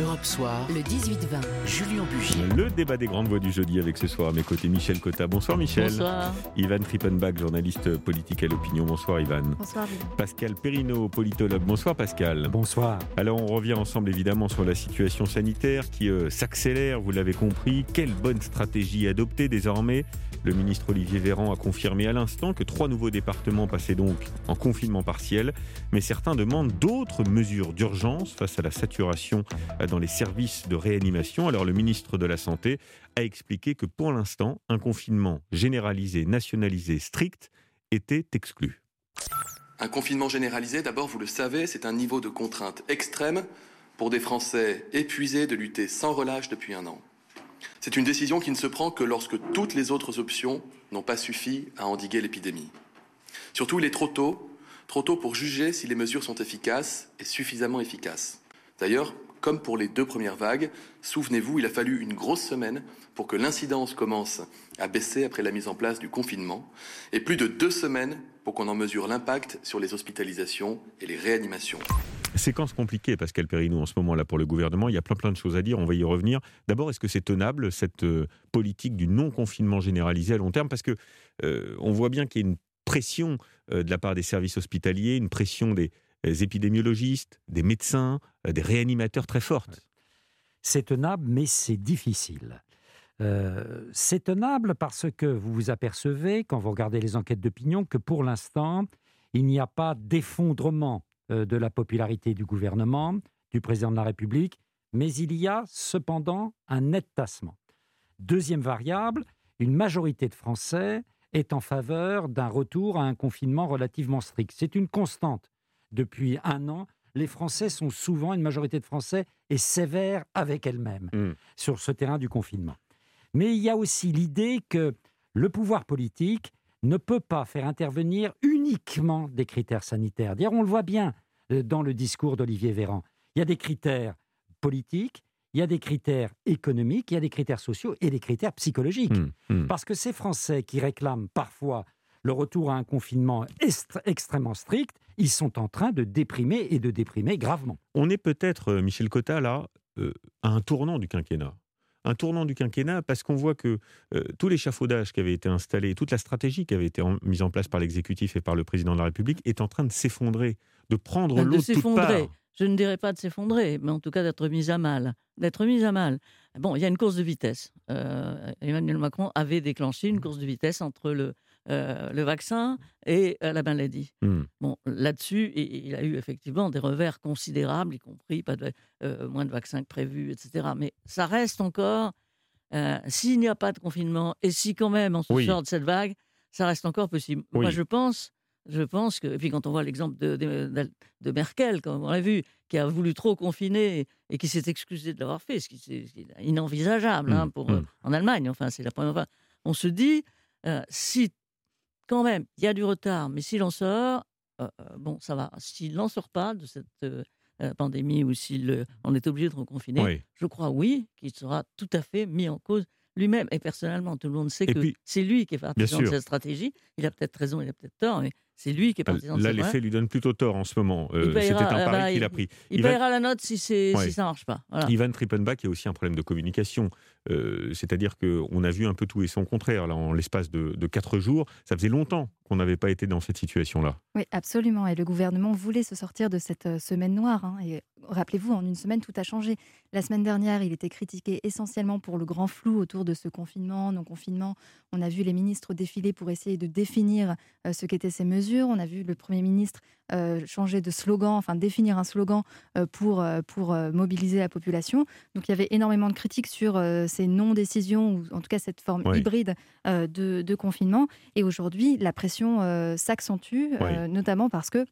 Europe Soir, le 18-20, Julien Bugier. Le débat des grandes voix du jeudi avec ce soir à mes côtés Michel Cotta. Bonsoir Michel. Bonsoir. Ivan Trippenbach, journaliste politique à l'opinion. Bonsoir Ivan. Bonsoir. Pascal Perrineau, politologue. Bonsoir Pascal. Bonsoir. Alors on revient ensemble évidemment sur la situation sanitaire qui euh, s'accélère, vous l'avez compris. Quelle bonne stratégie adopter désormais Le ministre Olivier Véran a confirmé à l'instant que trois nouveaux départements passaient donc en confinement partiel, mais certains demandent d'autres mesures d'urgence face à la saturation dans les services de réanimation. Alors le ministre de la Santé a expliqué que pour l'instant, un confinement généralisé, nationalisé, strict était exclu. Un confinement généralisé, d'abord, vous le savez, c'est un niveau de contrainte extrême pour des Français épuisés de lutter sans relâche depuis un an. C'est une décision qui ne se prend que lorsque toutes les autres options n'ont pas suffi à endiguer l'épidémie. Surtout, il est trop tôt, pour juger si les mesures sont efficaces et suffisamment efficaces. D'ailleurs, comme pour les deux premières vagues, souvenez-vous, il a fallu une grosse semaine pour que l'incidence commence à baisser après la mise en place du confinement, et plus de deux semaines pour qu'on en mesure l'impact sur les hospitalisations et les réanimations. Séquence compliquée, Pascal Perrineau, en ce moment-là pour le gouvernement? Il y a plein plein de choses à dire, on va y revenir. D'abord, est-ce que c'est tenable, cette euh, politique du non-confinement généralisé à long terme? Parce que euh, on voit bien qu'il y a une pression euh, de la part des services hospitaliers, une pression des, épidémiologistes, des médecins, des réanimateurs très forte. C'est tenable, mais c'est difficile. Euh, c'est tenable parce que vous vous apercevez, quand vous regardez les enquêtes d'opinion, que pour l'instant, il n'y a pas d'effondrement euh, de la popularité du gouvernement, du président de la République, mais il y a cependant un net tassement. Deuxième variable, une majorité de Français est en faveur d'un retour à un confinement relativement strict. C'est une constante. Depuis un an, les Français sont souvent, une majorité de Français est sévère avec elle-même Mm. sur ce terrain du confinement. Mais il y a aussi l'idée que le pouvoir politique ne peut pas faire intervenir uniquement des critères sanitaires. D'ailleurs, on le voit bien euh, dans le discours d'Olivier Véran. Il y a des critères politiques, il y a des critères économiques, il y a des critères sociaux et des critères psychologiques. Hum, hum. Parce que ces Français qui réclament parfois le retour à un confinement extrêmement strict, ils sont en train de déprimer et de déprimer gravement. On est peut-être, euh, Michel Cotta, là, euh, à un tournant du quinquennat. Un tournant du quinquennat parce qu'on voit que euh, tout l'échafaudage qui avait été installé, toute la stratégie qui avait été en- mise en place par l'exécutif et par le président de la République est en train de s'effondrer, de prendre l'eau de s'effondrer. parts. Je ne dirais pas de s'effondrer, mais en tout cas d'être mise à mal. D'être mise à mal. Bon, il y a une course de vitesse. Euh, Emmanuel Macron avait déclenché une course de vitesse entre le, euh, le vaccin et euh, la maladie. Hum. Bon, là-dessus, il a eu effectivement des revers considérables, y compris pas de, euh, moins de vaccins que prévu, etc. Mais ça reste encore, s'il n'y a pas de confinement et si quand même on se Oui. sort de cette vague, ça reste encore possible. Oui. Moi, je pense, je pense que, et puis quand on voit l'exemple de, de, de- de Merkel, comme on l'a vu, qui a voulu trop confiner et qui s'est excusé de l'avoir fait, ce qui est inenvisageable hein, Mm, pour, mm. euh, en Allemagne. Enfin, c'est la première fois. On se dit, euh, si quand même il y a du retard, mais s'il en sort, euh, euh, bon, ça va. S'il n'en sort pas de cette euh, pandémie ou s'il on est obligé de reconfiner, Oui. je crois oui qu'il sera tout à fait mis en cause lui-même. Et personnellement, tout le monde sait Et que c'est lui qui est partisan de cette stratégie. Il a peut-être raison, il a peut-être tort, mais c'est lui qui est partisan de Là, cette stratégie. faits lui donnent plutôt tort en ce moment. Euh, Il C'était un ah pari bah, qu'il a il- pris. Il Ivan- paiera la note si, c'est Ouais. si ça ne marche pas. Voilà. Ivan Trippenbach, il y a aussi un problème de communication. Euh, C'est-à-dire qu'on a vu un peu tout et son contraire là, en l'espace de, de quatre jours. Ça faisait longtemps qu'on n'avait pas été dans cette situation-là. Oui, absolument. Et le gouvernement voulait se sortir de cette euh, semaine noire. hein. Et rappelez-vous, en une semaine, tout a changé. La semaine dernière, il était critiqué essentiellement pour le grand flou autour de ce confinement, non-confinement. On a vu les ministres défiler pour essayer de définir euh, ce qu'étaient ces mesures. On a vu le Premier ministre euh, changer de slogan, enfin définir un slogan euh, pour, pour mobiliser la population. Donc il y avait énormément de critiques sur ces non-décisions, ou en tout cas cette forme Oui. hybride de, de confinement. Et aujourd'hui, la pression s'accentue, notamment parce que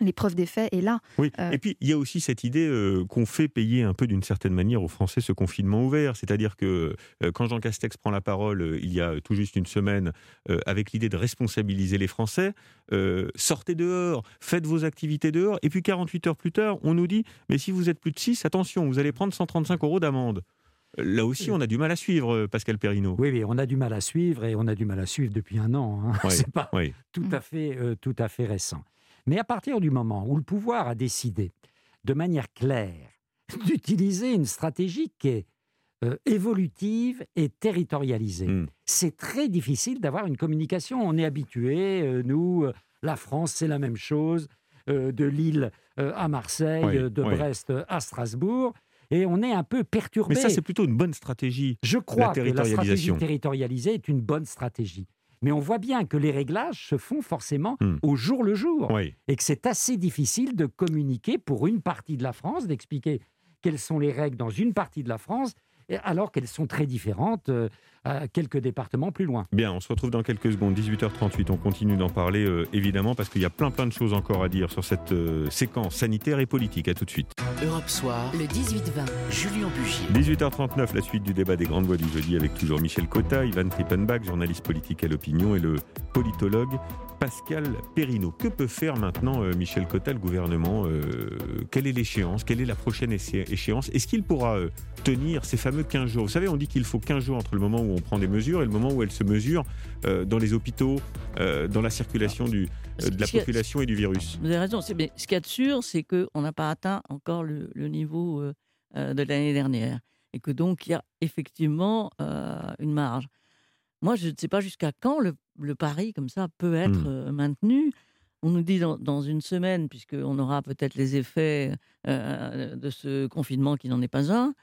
l'épreuve des faits est là. Oui, Euh, et puis il y a aussi cette idée euh, qu'on fait payer un peu d'une certaine manière aux Français ce confinement ouvert. C'est-à-dire que euh, quand Jean Castex prend la parole euh, il y a tout juste une semaine euh, avec l'idée de responsabiliser les Français, euh, sortez dehors, faites vos activités dehors, et puis 48 heures plus tard, on nous dit, mais si vous êtes plus de 6, attention, vous allez prendre 135 euros d'amende. Là aussi, on a du mal à suivre, Pascal Perrineau. Oui, oui, on a du mal à suivre et on a du mal à suivre depuis un an. hein. Oui, C'est pas oui. tout à fait, euh, tout à fait récent. Mais à partir du moment où le pouvoir a décidé de manière claire d'utiliser une stratégie qui est euh, évolutive et territorialisée. Mm. C'est très difficile d'avoir une communication. On est habitué, euh, nous, euh, la France, c'est la même chose, de Lille à Marseille, Oui, de oui. Brest à Strasbourg, et on est un peu perturbé. Mais ça, c'est plutôt une bonne stratégie. Je crois La que la stratégie territorialisée est une bonne stratégie. Mais on voit bien que les réglages se font forcément Hmm. au jour le jour Oui. et que c'est assez difficile de communiquer pour une partie de la France, d'expliquer quelles sont les règles dans une partie de la France, alors qu'elles sont très différentes euh, à quelques départements plus loin. Bien, on se retrouve dans quelques secondes, 18h38. On continue d'en parler euh, évidemment parce qu'il y a plein plein de choses encore à dire sur cette euh, séquence sanitaire et politique. À tout de suite. Europe Soir, le 18-20, Julien Bugier. 18h39, la suite du débat des grandes voix du jeudi avec toujours Michel Cotta, Ivan Trippenbach, journaliste politique à l'opinion, et le politologue Pascal Perrineau. Que peut faire maintenant euh, Michel Cotta, le gouvernement Euh, Quelle est l'échéance Quelle est la prochaine éché- échéance? Est-ce qu'il pourra euh, tenir ces fameux 15 jours? Vous savez, on dit qu'il faut 15 jours entre le moment où on prend des mesures et le moment où elles se mesurent dans les hôpitaux, dans la circulation du, de la population et du virus. Vous avez raison. Mais ce qu'il y a de sûr, c'est qu'on n'a pas atteint encore le, le niveau euh, euh, de l'année dernière. Et que donc, il y a effectivement euh, une marge. Moi, je ne sais pas jusqu'à quand le, le pari, comme ça, peut être Mm. euh, maintenu. On nous dit dans, dans une semaine, puisqu'on aura peut-être les effets euh, de ce confinement qui n'en est pas un.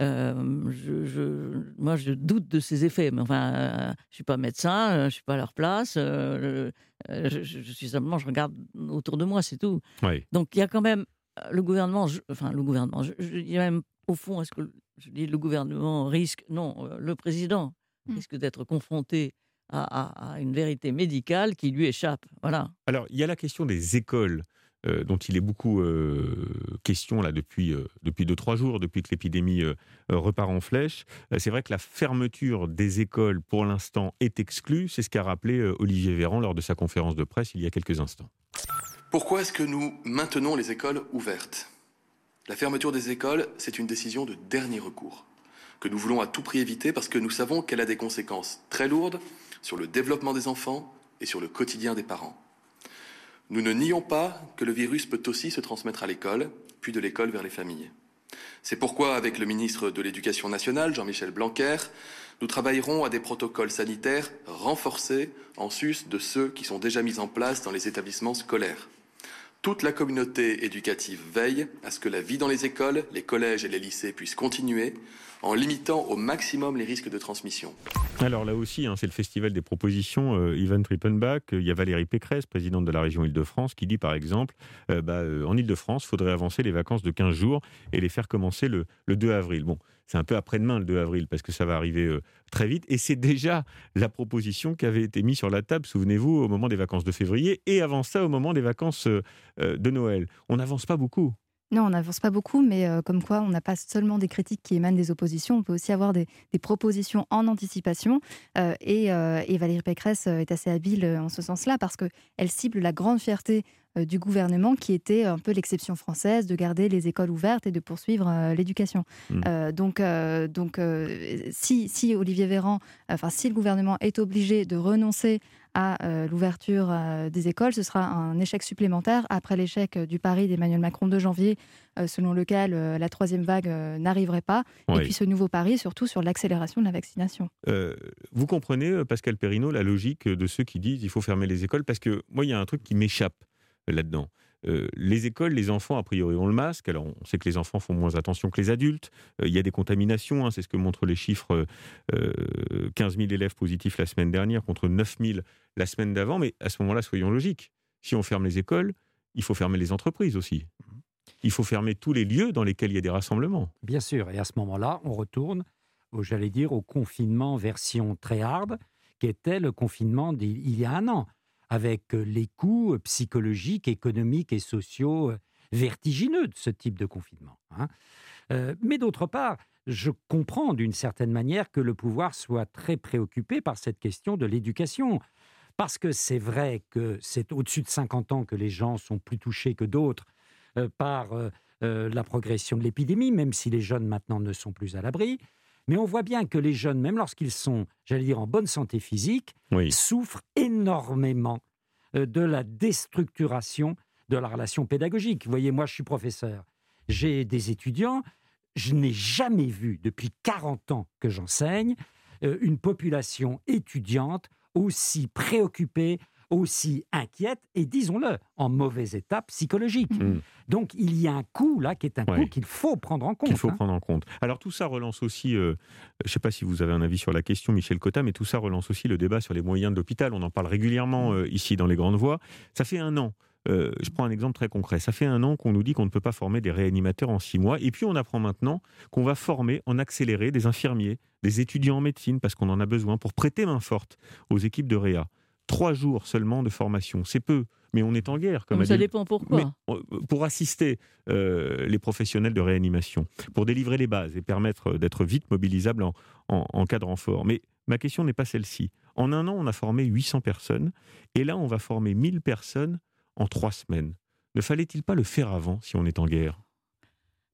Euh, je, je- moi, je doute de ces effets. Mais enfin, euh, je ne suis pas médecin, euh, je ne suis pas à leur place. euh, je, je- je suis simplement, je regarde autour de moi, c'est tout. Oui. Donc il y a quand même le gouvernement, je- enfin le gouvernement, je, je dis même au fond, est-ce que je dis le gouvernement risque, non, le président Mm. risque d'être confronté à, à- à une vérité médicale qui lui échappe. Voilà. Alors, il y a la question des écoles, euh, dont il est beaucoup euh, question là depuis euh, depuis deux trois jours, depuis que l'épidémie euh, repart en flèche. C'est vrai que la fermeture des écoles, pour l'instant, est exclue. C'est ce qu'a rappelé Olivier Véran lors de sa conférence de presse il y a quelques instants. Pourquoi est-ce que nous maintenons les écoles ouvertes? La fermeture des écoles, c'est une décision de dernier recours, que nous voulons à tout prix éviter parce que nous savons qu'elle a des conséquences très lourdes sur le développement des enfants et sur le quotidien des parents. Nous ne nions pas que le virus peut aussi se transmettre à l'école, puis de l'école vers les familles. C'est pourquoi, avec le ministre de l'Éducation nationale, Jean-Michel Blanquer, nous travaillerons à des protocoles sanitaires renforcés en sus de ceux qui sont déjà mis en place dans les établissements scolaires. Toute la communauté éducative veille à ce que la vie dans les écoles, les collèges et les lycées puisse continuer en limitant au maximum les risques de transmission. Alors là aussi, hein, c'est le festival des propositions. Euh, Ivan Trippenbach, il y a Valérie Pécresse, présidente de la région Île-de-France, qui dit par exemple, euh, bah, euh, en Île-de-France, il faudrait avancer les vacances de 15 jours et les faire commencer le, le 2 avril. Bon, c'est un peu après-demain le 2 avril, parce que ça va arriver euh, très vite. Et c'est déjà la proposition qui avait été mise sur la table, souvenez-vous, au moment des vacances de février, et avant ça, au moment des vacances de Noël. On n'avance pas beaucoup. Non, on n'avance pas beaucoup, mais euh, comme quoi on n'a pas seulement des critiques qui émanent des oppositions, on peut aussi avoir des, des propositions en anticipation. Euh, et, euh, et Valérie Pécresse euh, est assez habile en ce sens-là parce qu'elle cible la grande fierté du gouvernement qui était un peu l'exception française de garder les écoles ouvertes et de poursuivre euh, l'éducation. Mm. Euh, donc, euh, donc si, si Olivier Véran, enfin si le gouvernement est obligé de renoncer à euh, l'ouverture euh, des écoles, ce sera un échec supplémentaire après l'échec euh, du pari d'Emmanuel Macron de janvier, selon lequel la troisième vague n'arriverait pas. Et puis ce nouveau pari, surtout sur l'accélération de la vaccination. Euh, vous comprenez, Pascal Perrineau, la logique de ceux qui disent il faut fermer les écoles? Parce que moi, il y a un truc qui m'échappe là-dedans. Euh, les écoles, les enfants, a priori, ont le masque. Alors, on sait que les enfants font moins attention que les adultes. Euh, il y a des contaminations, hein, c'est ce que montrent les chiffres. euh, 15 000 élèves positifs la semaine dernière contre 9 000 la semaine d'avant. Mais à ce moment-là, soyons logiques. Si on ferme les écoles, il faut fermer les entreprises aussi. Il faut fermer tous les lieux dans lesquels il y a des rassemblements. Bien sûr, et à ce moment-là, on retourne, j'allais dire, au confinement version très hard, qui était le confinement d'il il y a un an, avec euh, les coûts euh, psychologiques, économiques et sociaux euh, vertigineux de ce type de confinement. hein. Mais d'autre part, je comprends d'une certaine manière que le pouvoir soit très préoccupé par cette question de l'éducation. Parce que c'est vrai que c'est au-dessus de 50 ans que les gens sont plus touchés que d'autres par la progression de l'épidémie, même si les jeunes maintenant ne sont plus à l'abri. Mais on voit bien que les jeunes, même lorsqu'ils sont, j'allais dire, en bonne santé physique, Oui. souffrent énormément euh, de la déstructuration de la relation pédagogique. Vous voyez, moi, je suis professeur. J'ai des étudiants, je n'ai jamais vu depuis 40 ans que j'enseigne euh, une population étudiante aussi préoccupée, aussi inquiète et, disons-le, en mauvais état psychologique. Mm. Donc il y a un coup là qui est un coup qu'il faut prendre en compte. Qu'il faut hein. prendre en compte. Alors tout ça relance aussi, euh, je ne sais pas si vous avez un avis sur la question, Michel Cotta, mais tout ça relance aussi le débat sur les moyens de l'hôpital. On en parle régulièrement Mm. euh, ici dans les grandes voies. Ça fait un an. euh, je prends un exemple très concret. Ça fait un an qu'on nous dit qu'on ne peut pas former des réanimateurs en six mois. Et puis on apprend maintenant qu'on va former en accéléré des infirmiers, des étudiants en médecine, parce qu'on en a besoin pour prêter main forte aux équipes de Réa. Trois jours seulement de formation, c'est peu, mais on est en guerre. Comme Mais a ça dit- dépend pourquoi. mais, euh, pour assister euh, les professionnels de réanimation, pour délivrer les bases et permettre d'être vite mobilisables en, en- en cas de renfort. Mais ma question n'est pas celle-ci. En un an, on a formé 800 personnes, et là, on va former 1000 personnes en trois semaines. Ne fallait-il pas le faire avant si on est en guerre?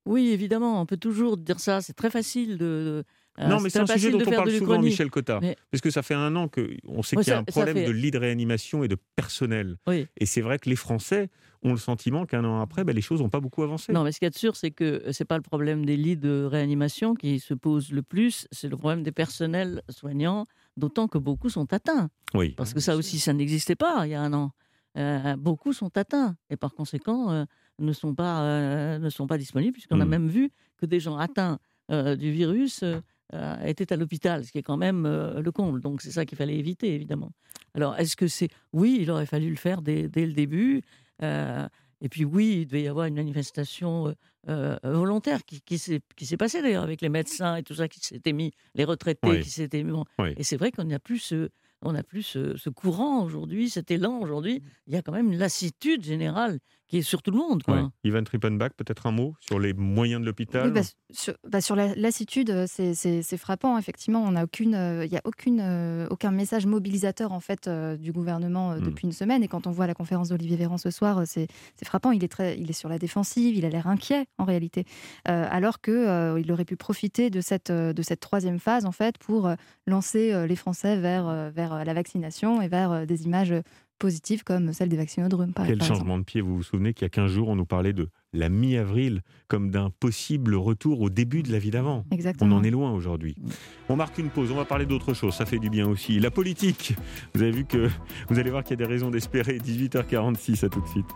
Oui, évidemment, on peut toujours dire ça. C'est très facile de. De- Non, euh, mais c'est un sujet dont on parle souvent. Michel Cotta. Mais- Parce que ça fait un an qu'on sait Ouais, qu'il y a ça- un problème fait- de lit de réanimation et de personnel. Oui. Et c'est vrai que les Français ont le sentiment qu'un an après, ben, les choses n'ont pas beaucoup avancé. Non, mais ce qu'il y a de sûr, c'est que c'est pas le problème des lits de réanimation qui se pose le plus, c'est le problème des personnels soignants, d'autant que beaucoup sont atteints. Oui. Parce que ça aussi, ça n'existait pas il y a un an. Euh, beaucoup sont atteints et par conséquent euh, ne, sont pas, euh, ne sont pas disponibles, puisqu'on a Mm. même vu que des gens atteints euh, du virus euh, étaient à l'hôpital, ce qui est quand même euh, le comble. Donc c'est ça qu'il fallait éviter, évidemment. Alors est-ce que c'est... Oui, il aurait fallu le faire dès, dès le début. euh, et puis oui, il devait y avoir une manifestation euh, volontaire qui, qui s'est qui s'est passée d'ailleurs avec les médecins et tout ça qui s'étaient mis, les retraités Oui. qui s'étaient mis. Oui. Et c'est vrai qu'on n'a plus ce, on n'a plus ce, ce courant aujourd'hui, cet élan aujourd'hui. Il y a quand même une lassitude générale qui est sur tout le monde. Quoi. Ouais. Ivan Trippenbach, peut-être un mot sur les moyens de l'hôpital Oui, bah, sur, bah, sur la lassitude, euh, c'est- c'est c'est frappant. Effectivement, on n'a aucune, euh, il y a aucune, euh, aucun message mobilisateur en fait euh, du gouvernement euh, Mm. depuis une semaine. Et quand on voit la conférence d'Olivier Véran ce soir, euh, c'est c'est frappant. Il est très, il est sur la défensive. Il a l'air inquiet en réalité, Euh, alors que euh, il aurait pu profiter de cette, euh, de cette troisième phase en fait pour euh, lancer euh, les Français vers, euh, vers la vaccination et vers euh, des images positives comme celle des vaccinodromes. Par, Quel par exemple. changement de pied Vous vous souvenez qu'il y a 15 jours, on nous parlait de la mi-avril comme d'un possible retour au début de la vie d'avant. On Exactement. en est loin aujourd'hui. On marque une pause, on va parler d'autre chose, ça fait du bien aussi. La politique, vous avez vu que vous allez voir qu'il y a des raisons d'espérer. 18h46, à tout de suite.